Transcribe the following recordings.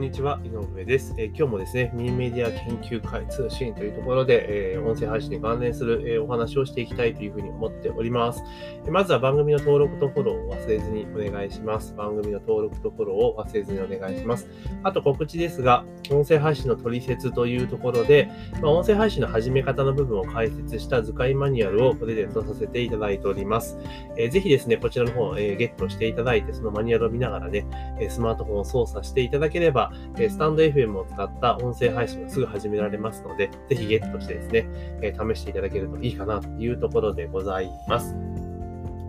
んにちは、井上です、えー、今日もですね、ミニメディア研究会通信というところで、えー、音声配信に関連する、えー、お話をしていきたいというふうに思っております。えまずは番組の登録とフォローを忘れずにお願いします。番組の登録とフォローを忘れずにお願いします。あと告知ですが、音声配信の取説というところで、まあ、音声配信の始め方の部分を解説した図解マニュアルをプレゼントさせていただいております。えー、ぜひですね、こちらの方、えゲットしていただいて、そのマニュアルを見ながらね、スマートフォンを操作していただければ、えスタンド FM を使った音声配信がすぐ始められますので、ぜひゲットしてですね、え試していただけるといいかなというところでございます。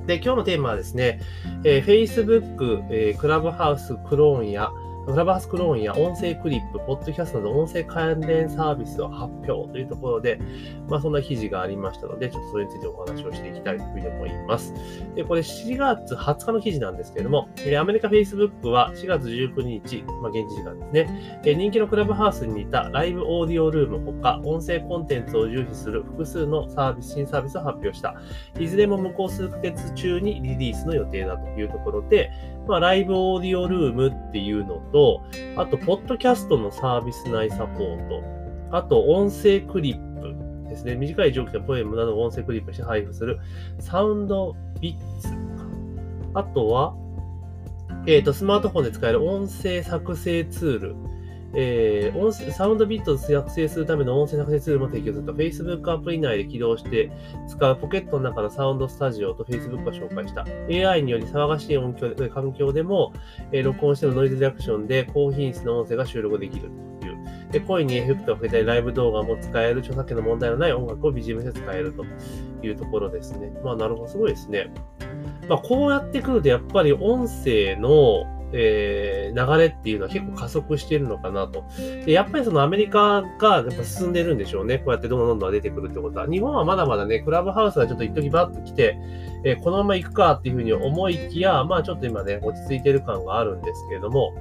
で、今日のテーマはですね、えー、Facebook、え、クラブハウス、クローンや、クラブハウスクローンや音声クリップ、ポッドキャストなど音声関連サービスを発表というところで、まあそんな記事がありましたので、ちょっとそれについてお話をしていきたいというふうに思います。で、これ4月20日の記事なんですけれども、アメリカ Facebook は4月19日、まあ現地時間ですね、人気のクラブハウスに似たライブオーディオルームほか、音声コンテンツを重視する複数のサービス、新サービスを発表した。いずれも向こう数ヶ月中にリリースの予定だというところで、まあ、ライブオーディオルームっていうのと、あと、ポッドキャストのサービス内サポート、あと、音声クリップですね。短いジョークやポエムなど音声クリップして配布するサウンドビッツ。あとは、えっ、ー、と、スマートフォンで使える音声作成ツール。えー、音声サウンドビットを作成するための音声作成ツールも提供すると、Facebook アプリ内で起動して使うポケットの中のサウンドスタジオと Facebook が紹介した。AI により騒がしい音響で環境でも、えー、録音してのノイズリアクションで高品質の音声が収録できるという。で、声にエフェクトをかけたり、ライブ動画も使える、著作権の問題のない音楽を BGM で使えるというところですね。まあ、なるほど、すごいですね。まあ、こうやってくると、やっぱり音声のえー、流れっていうのは結構加速しているのかなと。で、やっぱりそのアメリカがやっぱ進んでるんでしょうね。こうやってどんどんどんどん出てくるってことは。日本はまだまだね、クラブハウスがちょっと一時バッと来て、えー、このまま行くかっていうふうに思いきや、まあちょっと今ね、落ち着いてる感があるんですけれども、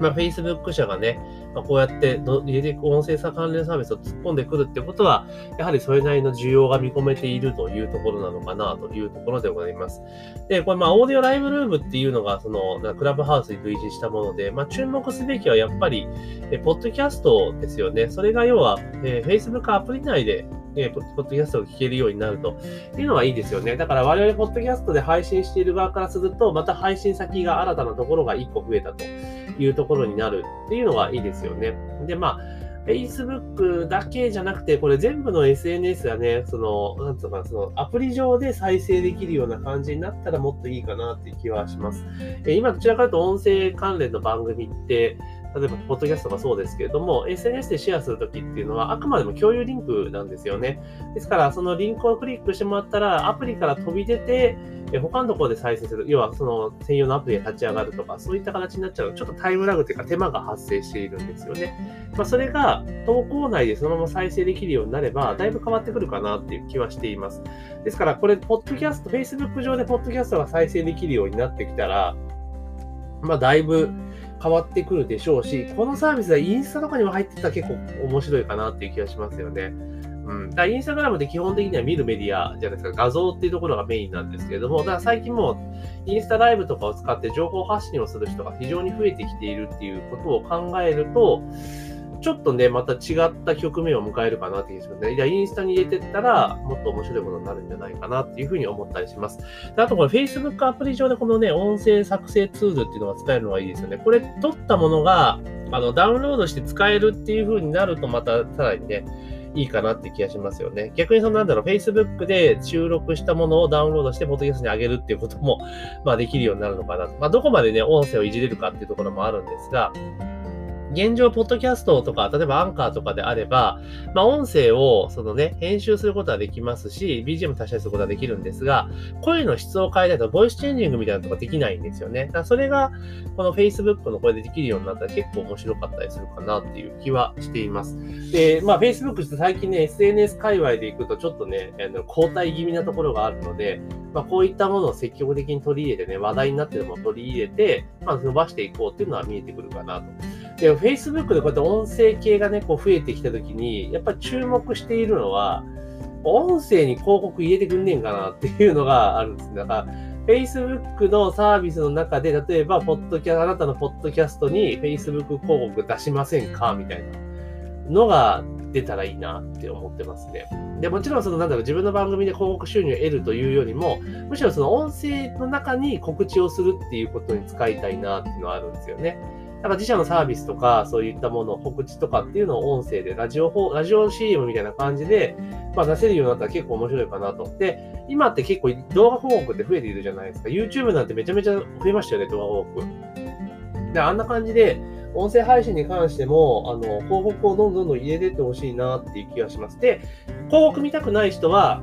まあ、Facebook 社がね、まあ、こうやって入れていく音声差関連サービスを突っ込んでくるってことは、やはりそれなりの需要が見込めているというところなのかなというところでございます。で、これ、まあ、オーディオライブルームっていうのが、その、クラブハウスに類似したもので、まあ、注目すべきはやっぱり、えポッドキャストですよね。それが要は、え、Facebook アプリ内でえー、ポッドキャストを聞けるようになるというのはいいですよね。だから我々ポッドキャストで配信している側からすると、また配信先が新たなところが1個増えたというところになるっていうのはいいですよね。で、まあ、Facebook だけじゃなくて、これ全部の SNS がね、その、なんつうのか、そのアプリ上で再生できるような感じになったらもっといいかなっていう気はします。え今どちらかというと音声関連の番組って、例えば、ポッドキャストがそうですけれども、SNS でシェアするときっていうのは、あくまでも共有リンクなんですよね。ですから、そのリンクをクリックしてもらったら、アプリから飛び出て、他のところで再生する。要は、その専用のアプリが立ち上がるとか、そういった形になっちゃうと、ちょっとタイムラグというか手間が発生しているんですよね。まあ、それが投稿内でそのまま再生できるようになれば、だいぶ変わってくるかなっていう気はしています。ですから、これ、ポッドキャスト、Facebook 上でポッドキャストが再生できるようになってきたら、まあ、だいぶ、変わってくるでしょうし、このサービスはインスタとかにも入ってたら結構面白いかなっていう気がしますよね。うん。だからインスタグラムって基本的には見るメディアじゃないですか。画像っていうところがメインなんですけれども、だから最近もインスタライブとかを使って情報発信をする人が非常に増えてきているっていうことを考えると、ちょっとね、また違った局面を迎えるかなっていうですよね。じゃあ、インスタに入れてったら、もっと面白いことになるんじゃないかなっていうふうに思ったりします。であと、これ Facebook アプリ上でこのね、音声作成ツールっていうのが使えるのがいいですよね。これ、撮ったものが、あの、ダウンロードして使えるっていうふうになると、またさらにね、いいかなって気がしますよね。逆にそのなんだろう、Facebook で収録したものをダウンロードして、ポッドキャストに上げるっていうことも、まあできるようになるのかなと。まあどこまでね、音声をいじれるかっていうところもあるんですが、現状、ポッドキャストとか、例えばアンカーとかであれば、まあ、音声を、そのね、編集することはできますし、BGM 足したりすることはできるんですが、声の質を変えたいと、ボイスチェンジングみたいなとこできないんですよね。だからそれが、この Facebook の声でできるようになったら結構面白かったりするかなっていう気はしています。で、まあ、Facebook って最近ね、SNS 界隈で行くとちょっとね、あの交代気味なところがあるので、まあ、こういったものを積極的に取り入れてね、話題になってるものを取り入れて、まあ、伸ばしていこうっていうのは見えてくるかなと。で、Facebook でこうやって音声系がね、こう増えてきたときに、やっぱ注目しているのは、音声に広告入れてくんねんかなっていうのがあるんですね。だから、Facebook のサービスの中で、例えば、ポッドキャあなたのポッドキャストに Facebook 広告出しませんか？みたいなのが出たらいいなって思ってますね。で、もちろんその、なんだろう、自分の番組で広告収入を得るというよりも、むしろその音声の中に告知をするっていうことに使いたいなっていうのはあるんですよね。だから自社のサービスとか、そういったもの、告知とかっていうのを音声で、ラジオ、ラジオ CM みたいな感じで、まあ、出せるようになったら結構面白いかなと。で、今って結構動画広告って増えているじゃないですか。YouTube なんてめちゃめちゃ増えましたよね、動画広告。で、あんな感じで、音声配信に関しても、あの、広告をどんどんどん入れてってほしいなっていう気がします。で、広告見たくない人は、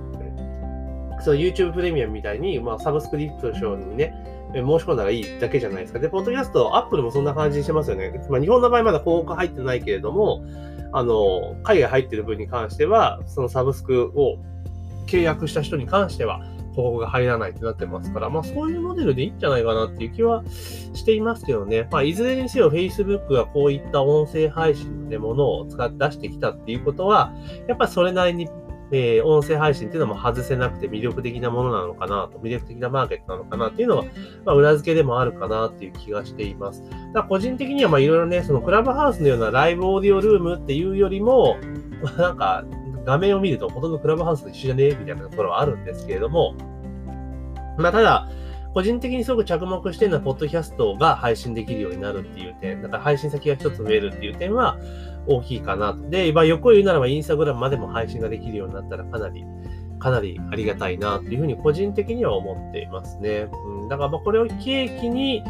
その YouTube プレミアムみたいに、まあ、サブスクリプションにね、申し込んだらいいだけじゃないですか。で、ポッドキャスト、アップルもそんな感じにしてますよね。まあ、日本の場合まだ広告入ってないけれども、あの、海外入ってる分に関しては、そのサブスクを契約した人に関しては、広告が入らないってなってますから、まあそういうモデルでいいんじゃないかなっていう気はしていますけどね。まあいずれにせよ Facebook がこういった音声配信のものを使って出してきたっていうことは、やっぱそれなりにえー、音声配信っていうのも外せなくて魅力的なものなのかなと、魅力的なマーケットなのかなっていうのは、まあ、裏付けでもあるかなっていう気がしています。だ個人的には、まあいろいろね、そのクラブハウスのようなライブオーディオルームっていうよりも、まあ、なんか、画面を見るとほとんどクラブハウスと一緒じゃねえみたいなところはあるんですけれども、まあただ、個人的にすごく着目してるのは、ポッドキャストが配信できるようになるっていう点、だから配信先が一つ増えるっていう点は、大きいかなと。で、まあ、横言うならばインスタグラムまでも配信ができるようになったらかなり、かなりありがたいなっていうふうに個人的には思っていますね。うん、だからまあこれを契機に、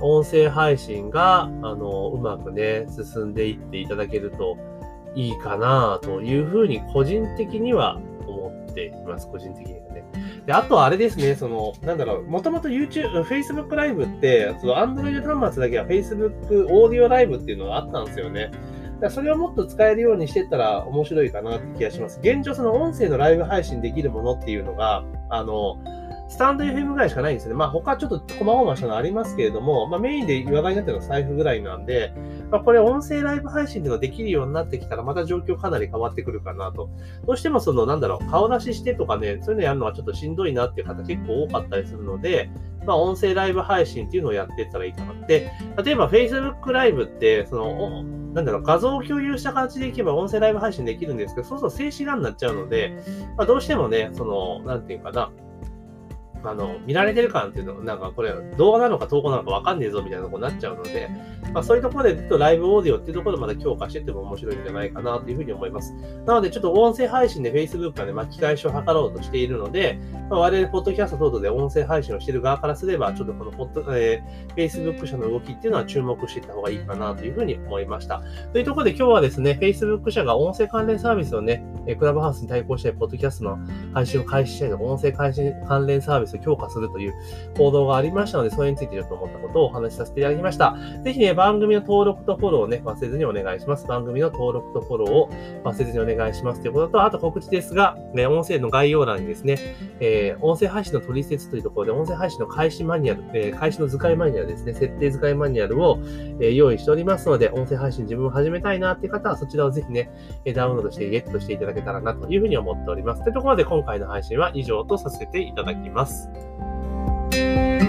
音声配信が、あの、うまくね、進んでいっていただけるといいかなというふうに個人的には思っています。個人的にはね。で、あとあれですね、その、なんだろう、もともと YouTube、Facebook ライブって、その Android 端末だけは Facebook オーディオライブっていうのがあったんですよね。だそれをもっと使えるようにしてったら面白いかなって気がします。現状、その音声のライブ配信できるものっていうのが、あの、スタンド FM ぐらいしかないんですね。まあ他ちょっと細々したのありますけれども、まあメインで話題になってるのは財布ぐらいなんで、まあこれ音声ライブ配信っていうのできるようになってきたらまた状況かなり変わってくるかなと。どうしてもそのなんだろう、顔出ししてとかね、そういうのやるのはちょっとしんどいなっていう方結構多かったりするので、まあ、音声ライブ配信っていうのをやっていったらいいかなって。例えば Facebook ライブって、その、なんだろう、画像を共有した形でいけば音声ライブ配信できるんですけど、そうすると静止画になっちゃうので、まあ、どうしてもね、その、なんていうかな、あの、見られてる感っていうの、なんかこれ、動画なのか投稿なのかわかんねえぞみたいなとこになっちゃうので、まあそういうところで、ちょっとライブオーディオっていうところでまだ強化していっても面白いんじゃないかなというふうに思います。なので、ちょっと音声配信で Facebook がね、巻き返しを図ろうとしているので、まあ、我々、ポッドキャスト等々で音声配信をしている側からすれば、ちょっとこのポッド、えー、Facebook 社の動きっていうのは注目していった方がいいかなというふうに思いました。というところで今日はですね、Facebook 社が音声関連サービスをね、クラブハウスに対抗して、ポッドキャストの配信を開始したりとか、音声配信関連サービスを強化するという報道がありましたので、それについてちょっと思ったことをお話しさせていただきました。ぜひね、番組の登録とフォローをね、忘れずにお願いします。番組の登録とフォローを忘れずにお願いしますということと、あと告知ですが、ね、音声の概要欄にですね、えー、音声配信の取説というところで、音声配信の開始マニュアル、えー、開始の図解マニュアルですね、設定図解マニュアルを、えー、用意しておりますので、音声配信自分を始めたいなっていう方は、そちらをぜひね、ダウンロードしてゲットしていただけたらなというふうに思っております。というところで、今回の配信は以上とさせていただきます。Música